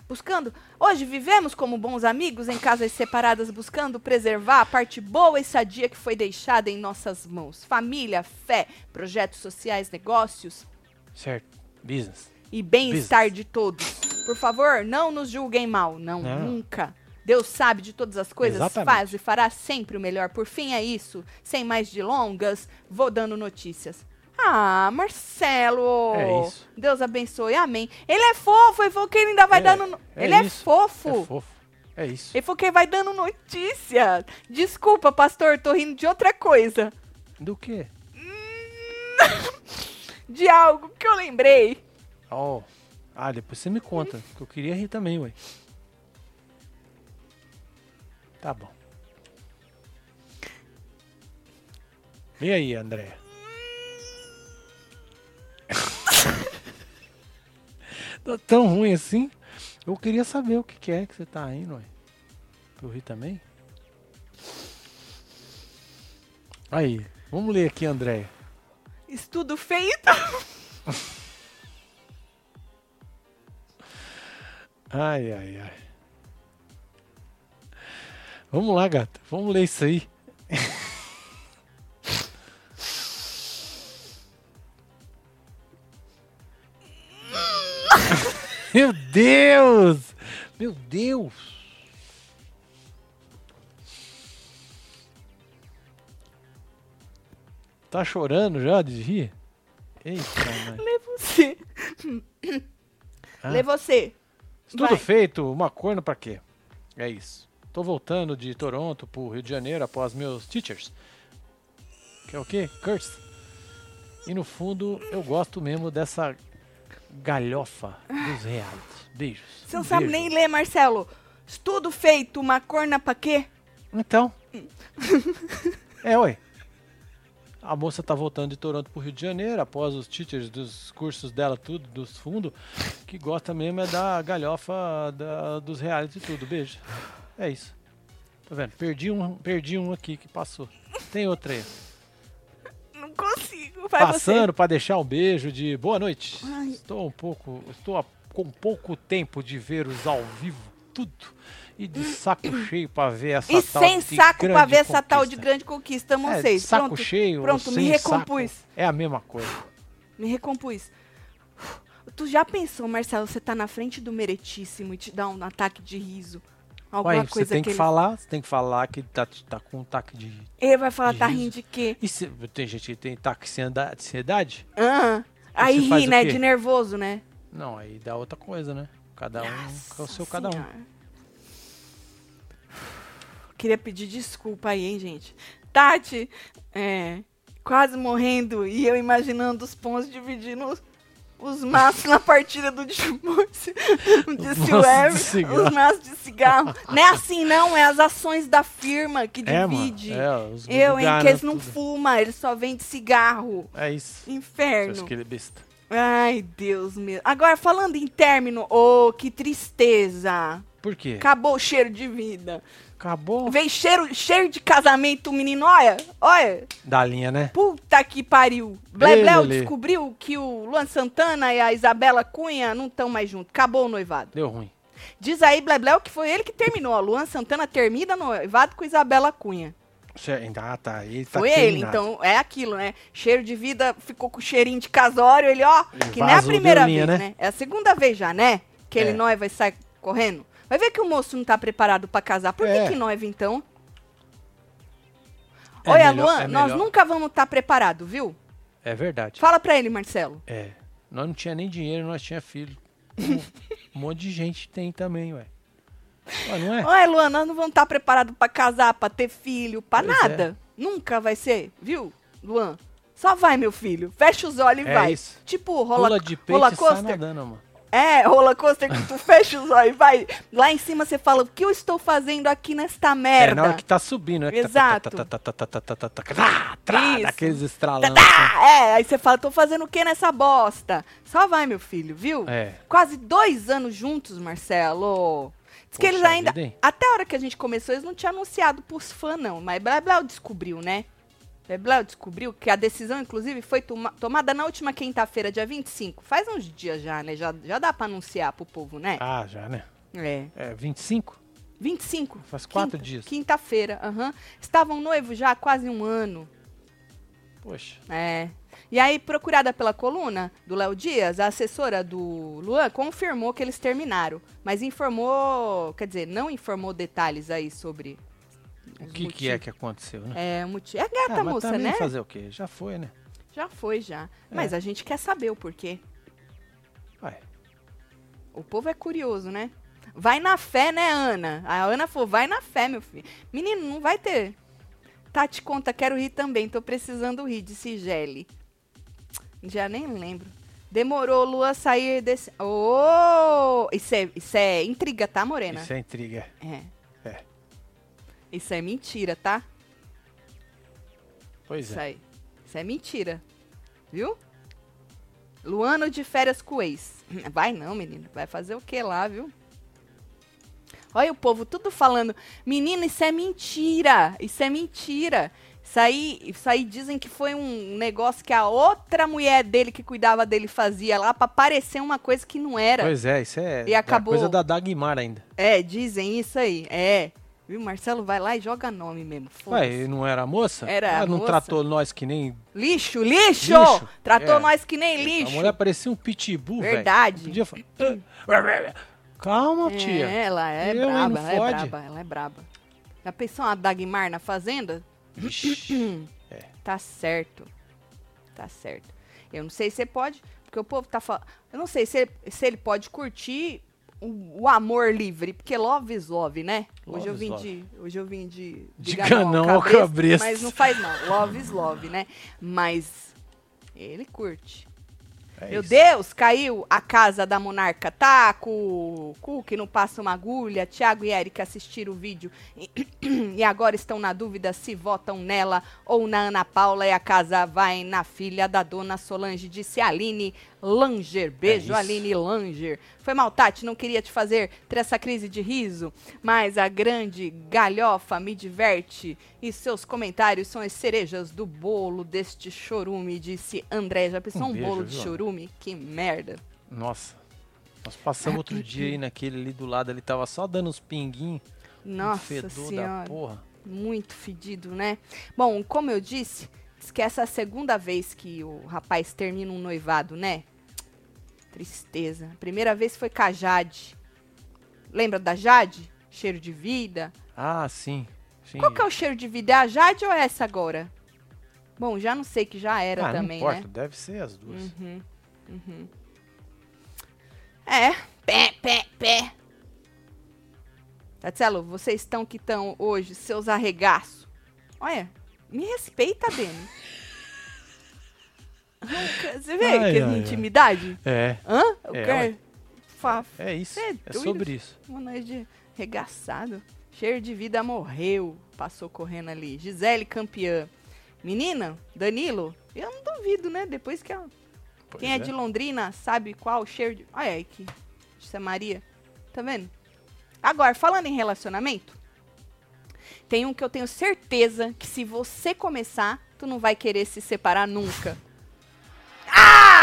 buscando. Hoje vivemos como bons amigos em casas separadas, buscando preservar a parte boa e sadia que foi deixada em nossas mãos. Família, fé, projetos sociais, negócios Certo. Business. E bem-estar de todos. Por favor, não nos julguem mal. Não, Não. nunca. Deus sabe de todas as coisas, Exatamente. faz e fará sempre o melhor. Por fim, é isso. Sem mais delongas, vou dando notícias. Ah, Marcelo! É isso. Deus abençoe, amém. Ele é fofo, ele falou que ele ainda vai É, dando. é ele é isso. fofo. É fofo. É isso. Ele falou que ele vai dando notícias. Desculpa, pastor, tô rindo de outra coisa. Do quê? De algo que eu lembrei. Oh. Ah, depois você me conta, que eu queria rir também, ué. Tá bom. E aí, André? tá tão ruim assim? Eu queria saber o que, que é que você tá rindo, ué. Pra eu rir também? Aí, vamos ler aqui, André. Estudo feito. Ai, ai, ai. Vamos lá, gata. Vamos ler isso aí. Meu Deus! Meu Deus! Tá chorando já de rir? Eita, mãe. Lê você. Ah. Lê você. Tudo Vai. feito, uma corna pra quê? É isso. Tô voltando de Toronto pro Rio de Janeiro após meus teachers. Que é o quê? Curse. E no fundo, eu gosto mesmo dessa galhofa dos reais. Beijos. Você não Um sabe beijo. nem ler, Marcelo. Estudo feito, uma corna pra quê? Então. é, ué. A moça tá voltando de Toronto pro Rio de Janeiro, após os teachers dos cursos dela, tudo, dos fundos, que gosta mesmo é da galhofa da- dos reais e tudo. Beijo. É isso. Tá vendo? Perdi um, perdi um aqui que passou. Tem outra aí. Não consigo. Vai Passando para deixar um beijo de boa noite. Ai. Estou um pouco, estou com pouco tempo de ver os ao vivo, tudo. E de saco cheio para ver essa você. E tal sem de saco pra grande ver essa tal de conquista. grande conquista, amo É, vocês. saco Pronto, cheio, pronto, me recompus. saco, é a mesma coisa. me recompus. Tu já pensou, Marcelo, você tá na frente do meretíssimo e te dá um ataque de riso? Alguma Ué, você coisa tem que que ele... falar, você tem que falar que tá, tá com um taque de. Ele vai falar, de tá riso. rindo de quê? E se, tem gente que tem taque de ansieda- de ansiedade? Ah, aí você ri, né? De nervoso, né? Não, aí dá outra coisa, né? Cada um é o seu cada um. Queria pedir desculpa aí, hein, gente. Tati, é, quase morrendo e eu imaginando os pontos dividindo os, os maços na partida do divórcio. Disse o cigarro. os maços de cigarro. Não é assim, não, é as ações da firma que É, divide. É, os eu, hein, que eles não tudo. fumam, eles só vendem cigarro. É isso. Inferno. que ele é besta? Ai, Deus meu. Agora, falando em término, oh, que tristeza. Por quê? Acabou o cheiro de vida. Acabou Vem cheiro, cheiro de casamento, menino. Olha, olha. da linha, né? Puta que pariu. Blebleu descobriu que o Luan Santana e a Isabela Cunha não estão mais juntos. Acabou o noivado. Deu ruim. Diz aí, Blebleu, que foi ele que terminou. A Luan Santana termina noivado com Isabela Cunha. Ah, tá. Ele tá Foi ele, então é aquilo, né? Cheiro de vida, ficou com cheirinho de casório, ele, ó, Ele que não é a primeira linha, vez, né? né? É a segunda vez já, né? Que ele É. noiva e sai correndo. Vai ver que o moço não tá preparado pra casar. Por É. que que noiva, então? É Olha, melhor- Luan, é nós melhor. nunca vamos estar preparados, viu? É verdade. Fala pra ele, Marcelo. É. Nós não tinha nem dinheiro, nós tinha filho. Um monte de gente tem também, ué. Ué, não é? Ué, Luan, nós não vamos estar preparados pra casar, pra ter filho, pra Pois nada. Nunca vai ser, viu, Luan? Só vai, meu filho. Fecha os olhos e É vai. isso. Tipo rola, Pula de peito roller e sai nadando, mano. É, roller coaster que tu fecha os olhos e vai. Lá em cima você fala, o que eu estou fazendo aqui nesta merda? É, na hora que tá subindo, é Exato. Aqueles estralando. É, aí você fala, tô fazendo o que nessa bosta? Só vai, meu filho, viu? É. Quase dois anos juntos, Marcelo. Diz que eles ainda. Até a hora que a gente começou, eles não tinham anunciado pros fãs, não. Mas Blá Blá descobriu, né? Blablau descobriu que a decisão, inclusive, foi toma- tomada na última quinta-feira, dia 25. Faz uns dias já, né? Já, já dá pra anunciar pro povo, né? Ah, já, né? É. É, 25? 25. Faz quatro Quinta- dias. Quinta-feira, aham. Estavam noivos já há quase um ano. Poxa. É. E aí, procurada pela coluna do Léo Dias, a assessora do Luan confirmou que eles terminaram. Mas informou, quer dizer, não informou detalhes aí sobre. O que, que é que aconteceu, né? É, motivo. É gata, Ah, mas moça, né? fazer o quê? Já foi, né? Já foi, já. Mas a gente quer saber o porquê. Ué, O povo é curioso, né? Vai na fé, né, Ana? A Ana falou, vai na fé, meu filho. Menino, não vai ter. Tati conta, quero rir também, tô precisando rir, disse Gelli. Já nem lembro. Demorou Lua sair desse. Ô! Isso, é, isso é intriga, tá, Morena? isso é intriga. É. Isso é mentira, tá? Pois Isso é. aí. Isso é mentira. Viu? Luano de férias com o ex. Vai não, menino. Vai fazer o que lá, viu? Olha o povo tudo falando. Menina, isso é mentira. Isso é mentira. Isso aí, isso aí dizem que foi um negócio que a outra mulher dele que cuidava dele fazia lá pra parecer uma coisa que não era. Pois é, isso é, E é acabou- coisa da Dagmar ainda. É, dizem isso aí. É. Viu? Marcelo vai lá e joga nome mesmo. Ué, não era a moça? Era Ela não moça. tratou nós que nem. Lixo, lixo! Lixo, Tratou é. nós que nem lixo. A mulher parecia um pitbull, velho. Verdade. Podia falar. Calma, tia. É, ela é Eu, braba, ela é fode. braba, ela é braba. Já pensou uma Dagmar na fazenda? Vixe. Tá certo. Tá certo. Eu não sei se você pode, porque o povo tá falando. Eu não sei se ele, se ele pode curtir o, o amor livre, porque love is love, né? Hoje Love eu is vim de. Hoje eu vim de. de Diga Ganão não ao cabresto. Mas não faz não. Love is love, né? Mas ele curte. É Meu isso. Deus, caiu a casa da monarca. Tá, com o cu que não passa uma agulha. Tiago e Eric assistiram o vídeo e, e agora estão na dúvida se votam nela ou na Ana Paula e a casa vai na filha da dona Solange, disse Aline Langer. Beijo, isso. Aline Langer. Foi mal, Tati, não queria te fazer ter essa crise de riso, mas a grande galhofa me diverte e seus comentários são as cerejas do bolo deste chorume, disse André. Já pensou Um um, beijo, bolo de viu, chorume? Que merda. Nossa. Nós passamos outro dia aí naquele ali do lado, ele tava só dando uns pinguinhos. um Nossa fedor da senhora. porra. Muito fedido, né? Bom, como eu disse, diz que essa é a segunda vez que o rapaz termina um noivado, né? Tristeza. A primeira vez foi com a Jade. Lembra da Jade? Cheiro de vida. Ah, sim. sim. Qual que é o cheiro de vida? É a Jade ou é essa agora? Bom, já não sei que já era ah, também, não importa, né? deve ser as duas. Uhum, uhum. É, pé, pé, pé. Tatselo, vocês estão que estão hoje, seus arregaços. Olha, me respeita, Dani. Você vê Ai, que ai, ai. intimidade? É, Hã? Eu É, quero... É isso. É É, sobre isso. Uma nós de regaçado. Cheiro de vida morreu. Passou correndo ali. Gisele campeã. Menina, Danilo, eu não duvido, né? Depois que ela. Pois Quem é. de Londrina sabe qual cheiro de. Olha aí que. Isso é Maria. Tá vendo? Agora, falando em relacionamento, tem um que eu tenho certeza que se você começar, tu não vai querer se separar nunca. Ah!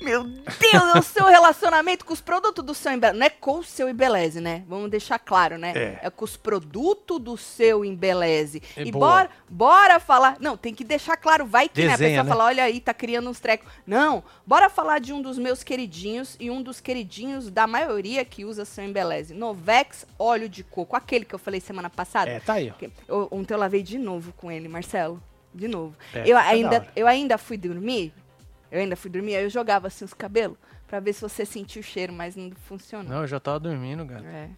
Meu Deus, é o seu relacionamento com os produtos do seu Embeleze. Não é com o seu Embeleze, né? Vamos deixar claro, né? É. com os produtos do seu Embeleze. É e boa. bora, bora falar. Não, tem que deixar claro. Vai que né, a Desenha, pessoa né? fala, olha aí, tá criando uns trecos. Não, bora falar de um dos meus queridinhos e um dos queridinhos da maioria que usa seu Embeleze. Novex óleo de coco. Aquele que eu falei semana passada. É, tá aí, ó. Eu- Ontem eu lavei de novo com ele, Marcelo. De novo. É, eu, da ainda, eu ainda fui dormir. Eu ainda fui dormir, aí eu jogava assim os cabelos pra ver se você sentia o cheiro, mas não funcionou. Não, eu já tava dormindo, cara. É,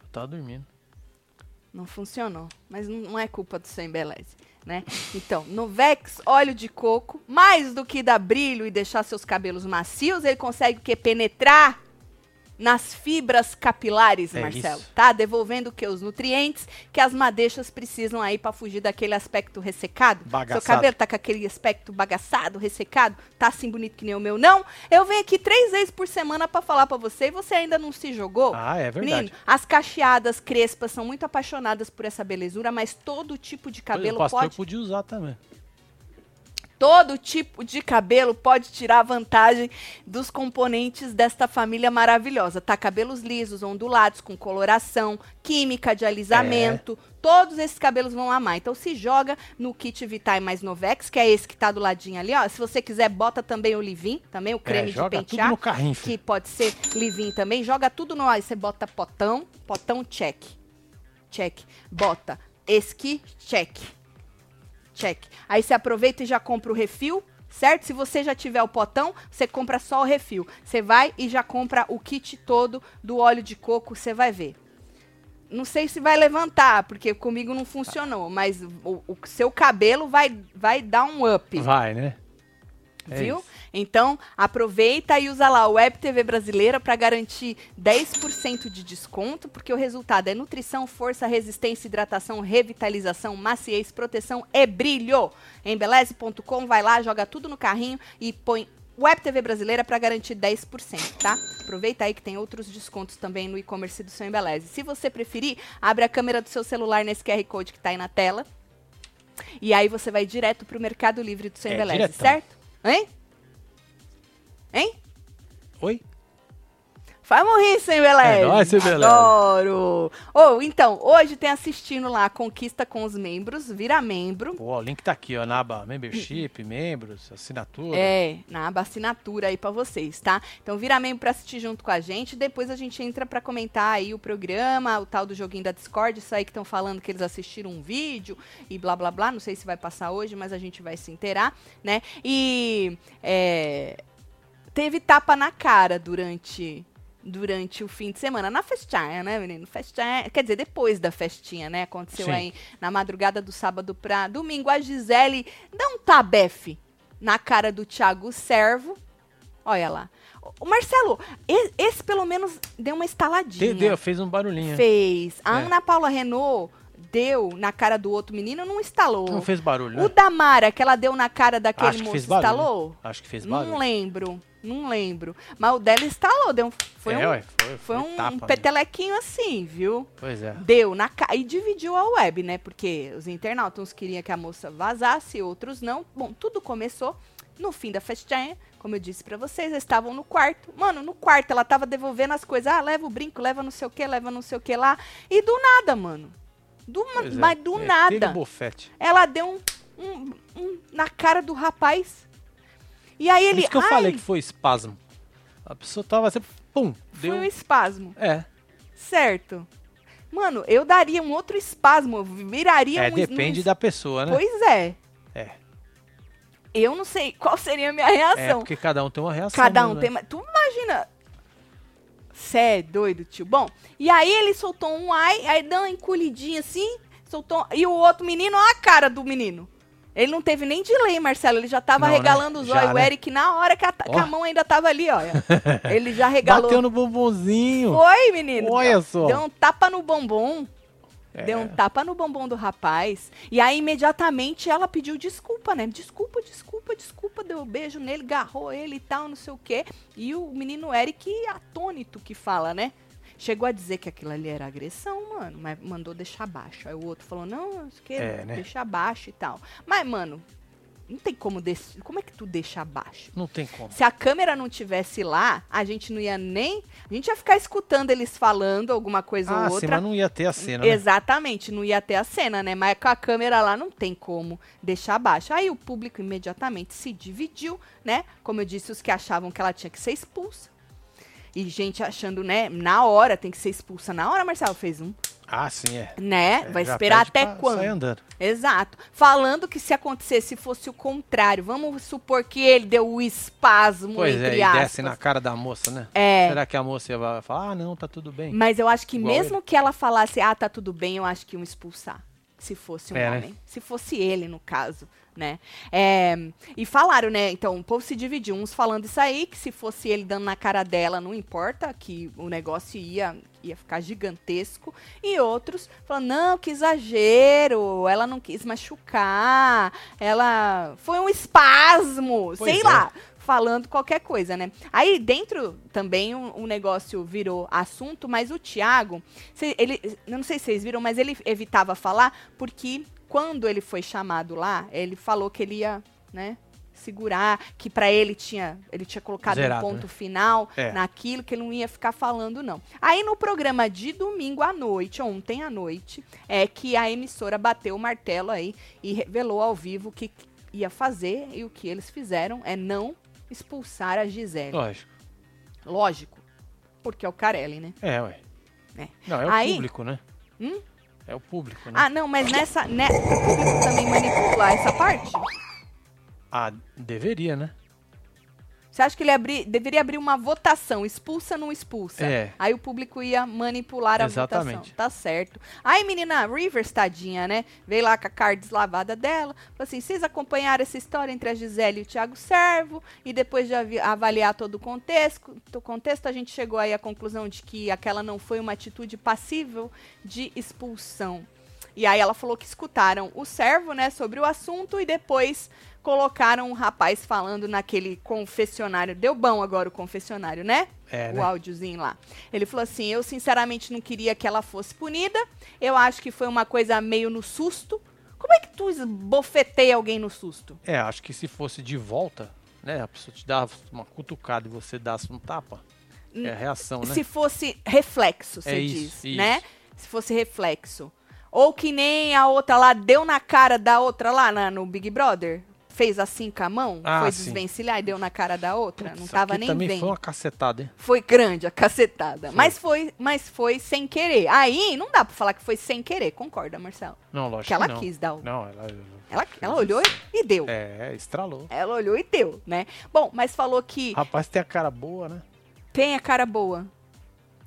Eu tava dormindo. não funcionou. Mas não, não é culpa do seu embeleze, né? Então, Novex óleo de coco, mais do que dar brilho e deixar seus cabelos macios, ele consegue o quê? Penetrar nas fibras capilares, É Marcelo, isso. tá? Devolvendo o que? Os nutrientes que as madeixas precisam aí pra fugir daquele aspecto ressecado. Bagaçado. Seu cabelo tá com aquele aspecto bagaçado, ressecado, tá assim bonito que nem o meu, não? Eu venho aqui três vezes por semana pra falar pra você e você ainda não se jogou? Ah, é verdade. Menino, as cacheadas crespas são muito apaixonadas por essa belezura, mas todo tipo de o cabelo pastor pode podia usar também. Todo tipo de cabelo pode tirar vantagem dos componentes desta família maravilhosa. Tá cabelos lisos, ondulados, com coloração, química de alisamento. É. Todos esses cabelos vão amar. Então se joga no kit Vitae mais Novex, que é esse que tá do ladinho ali, ó. Se você quiser, bota também o Livin, também o creme é, de pentear. tudo no carrinho, que pode ser Livin também. Joga tudo no. Aí você bota potão, potão check. Check. Bota esqui, check. Check. Aí você aproveita e já compra o refil, certo? Se você já tiver o potão, você compra só o refil. Você vai e já compra o kit todo do óleo de coco, você vai ver. Não sei se vai levantar, porque comigo não funcionou, mas o, o seu cabelo vai, vai dar um up. Vai, né? É Viu? isso. Então, aproveita e usa lá o Web TV Brasileira para garantir 10% de desconto, porque o resultado é nutrição, força, resistência, hidratação, revitalização, maciez, proteção e brilho. Embeleze.com, vai lá, joga tudo no carrinho e põe Web TV Brasileira para garantir 10%, tá? Aproveita aí que tem outros descontos também no e-commerce do seu Embeleze. Se você preferir, abre a câmera do seu celular nesse QR Code que tá aí na tela. E aí você vai direto pro Mercado Livre do seu É, Embeleze, diretão. certo? Hein? Hein? Oi? Faz morrer, sem Embeleze. É nóis, Sem Embeleze. Adoro. Ou, então, hoje tem assistindo lá a Conquista com os membros, vira membro. Pô, o link tá aqui, ó, na aba membership, membros, assinatura. É, na aba assinatura aí pra vocês, tá? Então vira membro pra assistir junto com a gente, depois a gente entra pra comentar aí o programa, o tal do joguinho da Discord, isso aí que estão falando que eles assistiram um vídeo e blá blá blá, não sei se vai passar hoje, mas a gente vai se inteirar, né? E é, teve tapa na cara durante durante o fim de semana, na festinha, né, menino? Festinha, quer dizer, depois da festinha, né? Aconteceu Sim. aí na madrugada do sábado pra domingo, a Gisele dá um tabefe na cara do Thiago Servo. Olha lá. O Marcelo, esse pelo menos deu uma estaladinha. Entendeu? Fez um barulhinho. Fez. A É. Ana Paula Renault deu na cara do outro menino, não estalou. Não fez barulho, O né? da Mara, que ela deu na cara daquele Acho moço, estalou? Acho que fez Não barulho. lembro, não lembro. Mas o dela estalou, deu um, foi é, um, ué, foi, foi um tapa, né? petelequinho assim, viu? Pois é. Deu na cara e dividiu a web, né? Porque os internautas queriam que a moça vazasse, outros não. Bom, tudo começou no fim da festinha, como eu disse pra vocês, eles estavam no quarto. Mano, no quarto ela tava devolvendo as coisas. Ah, leva o brinco, leva não sei o que, leva não sei o que lá. E do nada, mano. Do, é. mas do É, nada. Ela deu um, um- um na cara do rapaz. E aí Por ele. isso que eu ai, falei que foi espasmo. A pessoa tava assim, pum, deu. foi um espasmo. É, Certo. Mano, eu daria um outro espasmo. eu Viraria é, um depende um da pessoa, né? Pois é. É. Eu não sei qual seria a minha É, reação. porque cada um tem uma reação. Cada um mesmo, tem. né? Tu imagina. Cê é doido, tio. Bom, e aí ele soltou um ai, aí deu uma encolhidinha assim, soltou. E o outro menino, olha a cara do menino. Ele não teve nem delay, Marcelo. Ele já tava Não, né? regalando os Já, olhos. O né? Eric, na hora que a, que a mão ainda tava ali, olha. Ele já regalou. Bateu no bombonzinho. Foi, menino. Olha só. Deu um tapa no bombom. É. Deu um tapa no bombom do rapaz. E aí, imediatamente, ela pediu desculpa, né? Desculpa, desculpa, desculpa. Deu um beijo nele, agarrou ele e tal, não sei o quê. E o menino Eric, atônito que fala, né? Chegou a dizer que aquilo ali era agressão, mano. Mas mandou deixar baixo. Aí o outro falou, não, quê, É, né? deixa baixo e tal. Mas, mano, não tem como... Des... Como é que tu deixa baixo? Não tem como. Se a câmera não tivesse lá, a gente não ia nem... A gente ia ficar escutando eles falando alguma coisa Ah, ou sim, outra. mas não ia ter a cena, né? Exatamente, não ia ter a cena, né? Mas com a câmera lá não tem como deixar baixo. Aí o público imediatamente se dividiu, né? Como eu disse, os que achavam que ela tinha que ser expulsa. E gente achando, né? Na hora, tem que ser expulsa. Na hora, Marcelo fez um. Ah, sim, é. Né? É, Vai esperar até quando? Exato. Falando que se acontecesse fosse o contrário, vamos supor que ele deu o espasmo, Pois entre é, e aspas. desce na cara da moça, né? É. Será que a moça vai falar, ah, não, tá tudo bem? Mas eu acho que Igual mesmo que ela falasse, ah, tá tudo bem, eu acho que iam expulsar. Se fosse um É, né? homem. Se fosse ele, no caso, né? É, e falaram, né? Então, o povo se dividiu. Uns falando isso aí, que se fosse ele dando na cara dela, não importa, que o negócio ia, ia ficar gigantesco. E outros falando, não, que exagero, ela não quis machucar, ela. Foi um espasmo, Pois sei é. lá falando qualquer coisa, né? Aí dentro também o um, negócio virou assunto, mas o Thiago, ele, não sei se vocês viram, mas ele evitava falar porque quando ele foi chamado lá, ele falou que ele ia, né, segurar, que pra ele tinha, ele tinha colocado Zerado, um ponto né? final É. naquilo que ele não ia ficar falando não. Aí no programa de domingo à noite, ontem à noite, é que a emissora bateu o martelo aí e revelou ao vivo o que ia fazer e o que eles fizeram é não expulsar a Gisele. Lógico. Lógico. Porque é o Carelli, né? É, ué. É. Não, é o Aí- público, né? Hum? É o público, né? Ah, não, mas nessa. Né, o público também manipular essa parte? Ah, deveria, né? Você acha que ele abri, deveria abrir uma votação, expulsa ou não expulsa? É. Aí o público ia manipular a Exatamente. votação. Tá certo. Aí, menina, Rivers, tadinha, né? Veio lá com a cara deslavada dela. Falou assim: vocês acompanharam essa história entre a Gisele e o Thiago Servo. E depois de avaliar todo o contexto, o contexto, a gente chegou aí à conclusão de que aquela não foi uma atitude passível de expulsão. E aí ela falou que escutaram o servo, né, sobre o assunto e depois colocaram um rapaz falando naquele confessionário. Deu bom agora o confessionário, né? É, o né? áudiozinho lá. Ele falou assim: Eu sinceramente não queria que ela fosse punida. Eu acho que foi uma coisa meio no susto. Como é que tu esbofeteia alguém no susto? É, acho que se fosse de volta, né? A pessoa te dava uma cutucada e você dasse um tapa. É a reação, né? Se fosse reflexo, você É diz, isso, isso. né? Se fosse reflexo. Ou que nem a outra lá deu na cara da outra lá na- no Big Brother. Fez assim com a mão, Ah, foi sim. desvencilhar e deu na cara da outra. não Putz, tava aqui nem também foi uma cacetada, hein? Foi grande a cacetada. Foi. Mas foi, mas foi sem querer. Aí não dá pra falar que foi sem querer, concorda, Marcelo? Não, lógico Que ela não. quis dar o. Não, ela... Ela, ela olhou e deu. É, estralou. Ela olhou e deu, né? Bom, mas falou que Rapaz, tem a cara boa, né? tem a cara boa.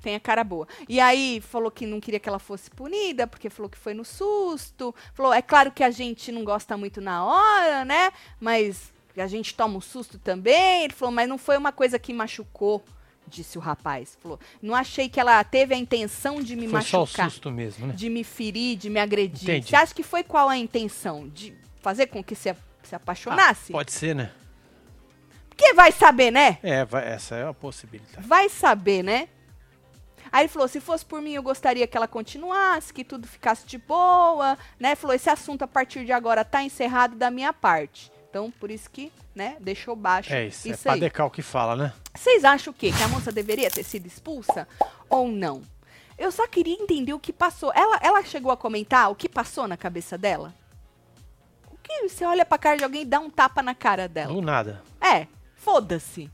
Tem a cara boa. E aí falou que não queria que ela fosse punida, porque falou que foi no susto. Falou, é claro que a gente não gosta muito na hora, né? Mas a gente toma um susto também. Ele falou, mas não foi uma coisa que machucou, disse o rapaz. Falou, não achei que ela teve a intenção de me Foi só o machucar. susto mesmo, né? de me ferir, de me agredir. Entendi. Você acha que foi qual a intenção? De fazer com que se, se apaixonasse? Ah, pode ser, né? Porque vai saber, né? É, vai- essa é uma possibilidade. Vai saber, né? Aí ele falou: se fosse por mim, eu gostaria que ela continuasse, que tudo ficasse de boa, né? Falou: esse assunto a partir de agora tá encerrado da minha parte. Então, por isso que, né, deixou baixo É isso, isso é aí. Padecal que fala, né? Vocês acham o quê? Que a moça deveria ter sido expulsa ou não? Eu só queria entender o que passou. Ela, ela chegou a comentar o que passou na cabeça dela? O que você olha pra cara de alguém e dá um tapa na cara dela? Do nada. É, foda-se.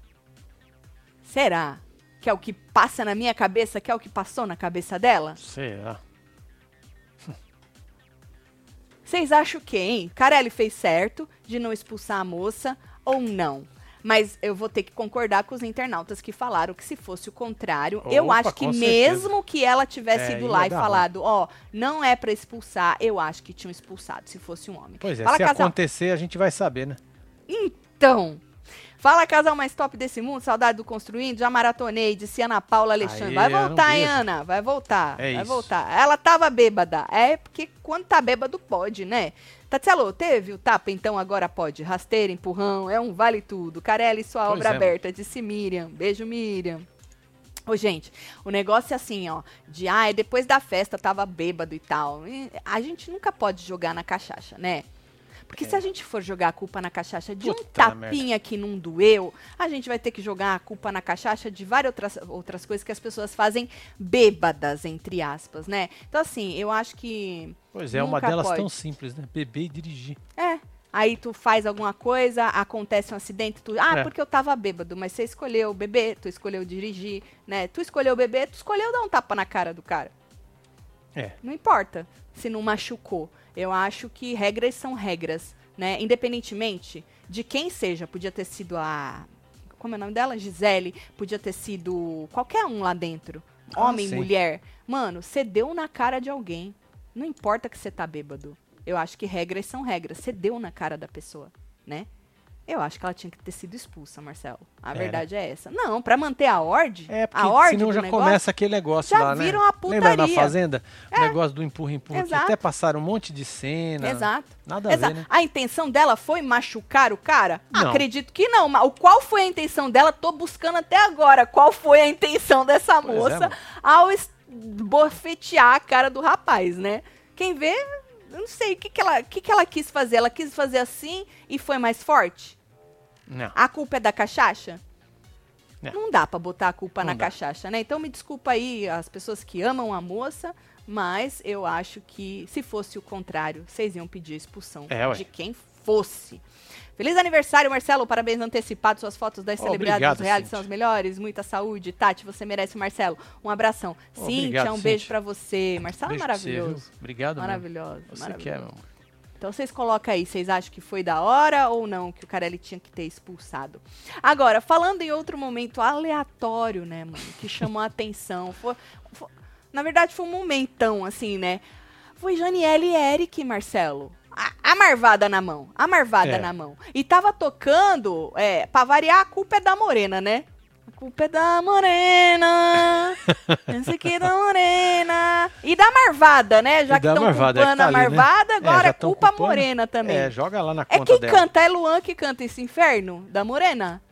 Será que é o que passa na minha cabeça, que é o que passou na cabeça dela? Será? Vocês acham o quê, hein? Carelli fez certo de não expulsar a moça ou não? Mas eu vou ter que concordar com os internautas que falaram que se fosse o contrário, eu Opa, acho que mesmo que ela tivesse É, ido lá e falado, ó, não é pra expulsar, eu acho que tinham expulsado se fosse um homem. Pois é, Fala, se casal. acontecer, a gente vai saber, né? Então, fala casal mais top desse mundo, saudade do Construindo, já maratonei, disse Ana Paula Alexandre. Aê, vai um voltar, hein. Ana? Vai voltar, É vai isso. voltar. Ela tava bêbada, é porque quando tá bêbado pode, né? Tatselo, teve o tapa, então agora pode. Rasteira, empurrão, é um vale tudo. Carelli, sua Pois obra é. aberta, disse Miriam. Beijo, Miriam. Ô, gente, o negócio é assim, ó, de, ah, depois da festa tava bêbado e tal. E a gente nunca pode jogar na cachaça, né? Porque se a gente for jogar a culpa na cachaça de um É. Puta tapinha que não doeu, a gente vai ter que jogar a culpa na cachaça de várias outras, outras coisas que as pessoas fazem bêbadas, entre aspas, né? Então, assim, eu acho que. Pois é, uma Nunca delas pode. tão simples, né? Beber e dirigir. É. Aí tu faz alguma coisa, acontece um acidente, tu. Ah, É. porque eu tava bêbado, mas você escolheu beber, tu escolheu dirigir, né? Tu escolheu beber, tu escolheu dar um tapa na cara do cara. É. Não importa se não machucou. Eu acho que regras são regras, né? Independentemente de quem seja, podia ter sido a como é o nome dela? Gisele, podia ter sido qualquer um lá dentro. Ah, Homem, sim. mulher. Mano, você deu na cara de alguém. Não importa que você tá bêbado. Eu acho que regras são regras. Você deu na cara da pessoa, né? Eu acho que ela tinha que ter sido expulsa, Marcelo. A Era. verdade é essa. Não, pra manter a ordem. É, porque a ordem senão já negócio, começa aquele negócio já lá, né? viram a Lembra na putaria. É. Fazenda? O negócio do empurra-empurra, que até passaram um monte de cena. Exato. Nada a Exato. ver, né? A intenção dela foi machucar o cara? Não. Acredito que não. Mas qual foi a intenção dela? Tô buscando até agora. Qual foi a intenção dessa Pois é, moça mano. ao bofetear a cara do rapaz, né? Quem vê, não sei o que, que, ela, que, que ela quis fazer. Ela quis fazer assim e foi mais forte? Não. A culpa é da cachaça? Não. Não dá pra botar a culpa Não na dá. cachaça, né? Então me desculpa aí as pessoas que amam a moça, mas eu acho que se fosse o contrário, vocês iam pedir a expulsão É, de quem fosse. Feliz aniversário, Marcelo. Parabéns antecipado. Suas fotos das celebridades dos são as melhores. Muita saúde. Tati, você merece, Marcelo. Um abração. Cíntia, obrigado, um beijo pra você. Marcelo é Beijo você, maravilhoso. viu? Obrigado, mesmo. maravilhoso. Você maravilhoso. que é, meu amor. Então vocês colocam aí, vocês acham que foi da hora ou não que o Carelli tinha que ter expulsado? Agora, falando em outro momento aleatório, né, mano, que chamou a atenção, foi, foi- na verdade foi um momentão, assim, né? Foi Janiele e Eric, Marcelo. A, a marvada na mão, a marvada É. na mão. E tava tocando, é, pra variar, a culpa é da Morena, né? A culpa é da Morena. Esse aqui é da Morena. E da Marvada, né? Já E que estão Marvada, é culpando tá a ali, né? Marvada, É, agora é culpa culpando. Morena também. É, joga lá na É conta quem dela. canta, é Luan que canta esse inferno da Morena.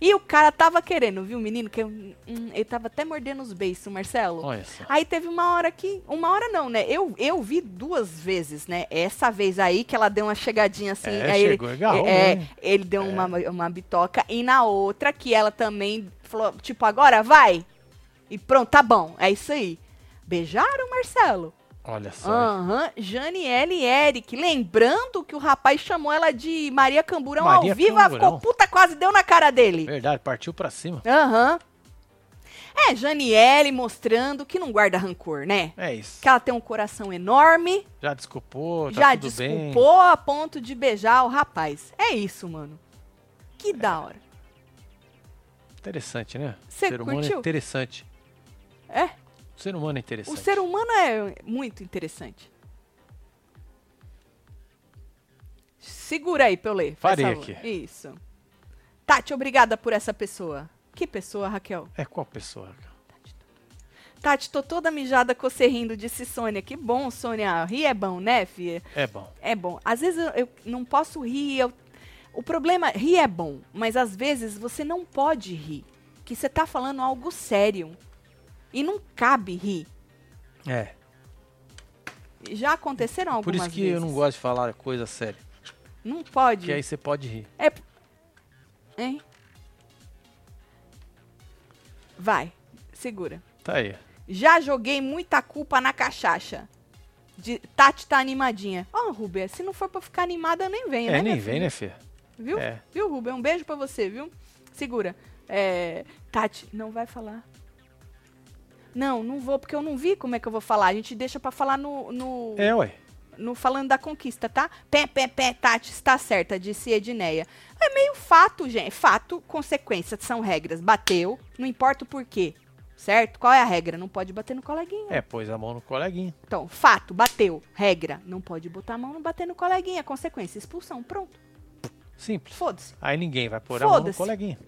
E o cara tava querendo, viu, menino? Que hum, ele tava até mordendo os beiços, Marcelo. Olha só. Aí teve uma hora que. Uma hora não, né? Eu, eu vi duas vezes, né? Essa vez aí que ela deu uma chegadinha assim. É, aí chegou ele, agarrou, é, né? ele deu uma, uma bitoca. E na outra que ela também falou, tipo, agora vai. E pronto, tá bom. É isso aí. Beijaram, Marcelo? Olha só. Aham, Janiele e Eric. Lembrando que o rapaz chamou ela de Maria Camburão Maria ao vivo, ela ficou puta, quase deu na cara dele. Verdade, partiu pra cima. Aham. É, Janiele mostrando que não guarda rancor, né? É isso. Que ela tem um coração enorme, Já desculpou, tá já tudo bem. desculpou a ponto de beijar o rapaz. É isso, mano. Que da hora. Interessante, né? Cê o ser humano curtiu? é interessante. É, O ser humano é o interessante. ser humano é muito interessante. Segura aí pra eu ler. favor. aqui. Isso. Tati, obrigada por essa pessoa. Que pessoa, Raquel? É qual pessoa? Tati, tô toda mijada com você rindo, disse Sônia. Que bom, Sônia. Rir é bom, né, filha? É bom. É bom. Às vezes eu, eu não posso rir. eu- O problema, rir é bom, mas às vezes você não pode rir. Que você tá falando algo sério. E não cabe rir. É. Já aconteceram Por algumas isso que vezes. eu não gosto de falar coisa séria. Não pode. Que aí você pode rir. É. Hein? Vai, segura. Tá aí. Já joguei muita culpa na cachaça. De, Tati tá animadinha. Ó, Rubia, se não for pra ficar animada, nem venha, É, né, nem minha vem, né, Fê? Viu? É. Viu, Rubia? Um beijo pra você, viu? Segura. É, Tati, não vai falar. Não, não vou, porque eu não vi como é que eu vou falar. A gente deixa pra falar no, no, É, ué. no Falando da Conquista, tá? Pé, pé, pé, Tati, está certa, disse Edneia. É meio fato, gente. Fato, consequência, são regras. Bateu, não importa o porquê. Certo? Qual é a regra? Não pode bater no coleguinha. É, pôs a mão no coleguinha. Então, fato, bateu. Regra, não pode botar a mão no bater no coleguinha. Consequência, expulsão. Pronto. Simples. Foda-se. Aí ninguém vai pôr a mão no coleguinha.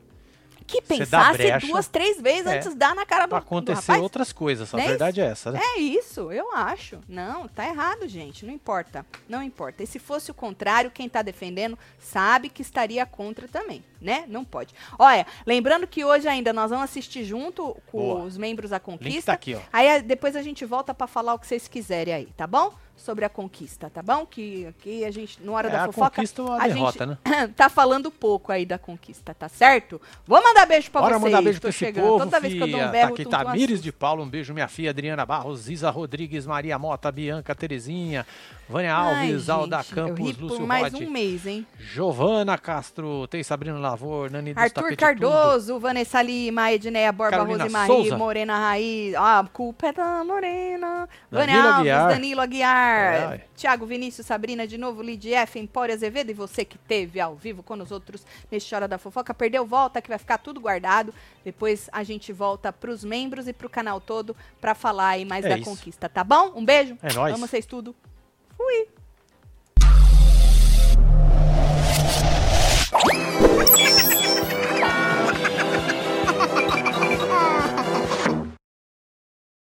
Que pensasse brecha. duas, três vezes É. antes de dar na cara do, Pra do acontecer rapaz. outras coisas. A é verdade é essa, né? É isso, eu acho. Não, tá errado, gente. Não importa. Não importa. E se fosse o contrário, quem tá defendendo sabe que estaria contra também, né? Não pode. Olha, lembrando que hoje ainda nós vamos assistir junto com Boa. os membros da O link Conquista. tá aqui, ó. Aí depois a gente volta pra falar o que vocês quiserem aí, tá bom? Sobre a conquista, tá bom? Que aqui a gente, no Hora É, da a Fofoca, conquista ou a a derrota, gente né? tá falando pouco aí da conquista, tá certo? Vou mandar beijo pra Bora vocês. mandar beijo tô pra esse chegando. povo, Toda vez que eu dou um berro, tá aqui tum, Tamires assusta. de Paulo, um beijo, minha filha Adriana Barros, Isa Rodrigues, Maria Mota, Bianca Terezinha, Vânia Alves, Ai, Alda gente, Campos, Lúcio mais Rod, um mês, hein? Giovana Castro, tem Sabrina Lavor, Nani Arthur Cardoso, Vanessa Lima, Edneia Borba, Carolina Rosemarie. Morena Raiz, ah, a culpa é da Morena, Vânia Danilo Alves, Aguiar. Danilo Aguiar, É. Tiago Vinícius, Sabrina de novo, Lidia F, Empório Azevedo e você que teve ao vivo com os outros neste Hora da Fofoca, perdeu, volta que vai ficar tudo guardado, depois a gente volta pros membros e pro canal todo pra falar aí mais É da isso. conquista, tá bom? Um beijo, É nóis. amo vocês tudo, fui!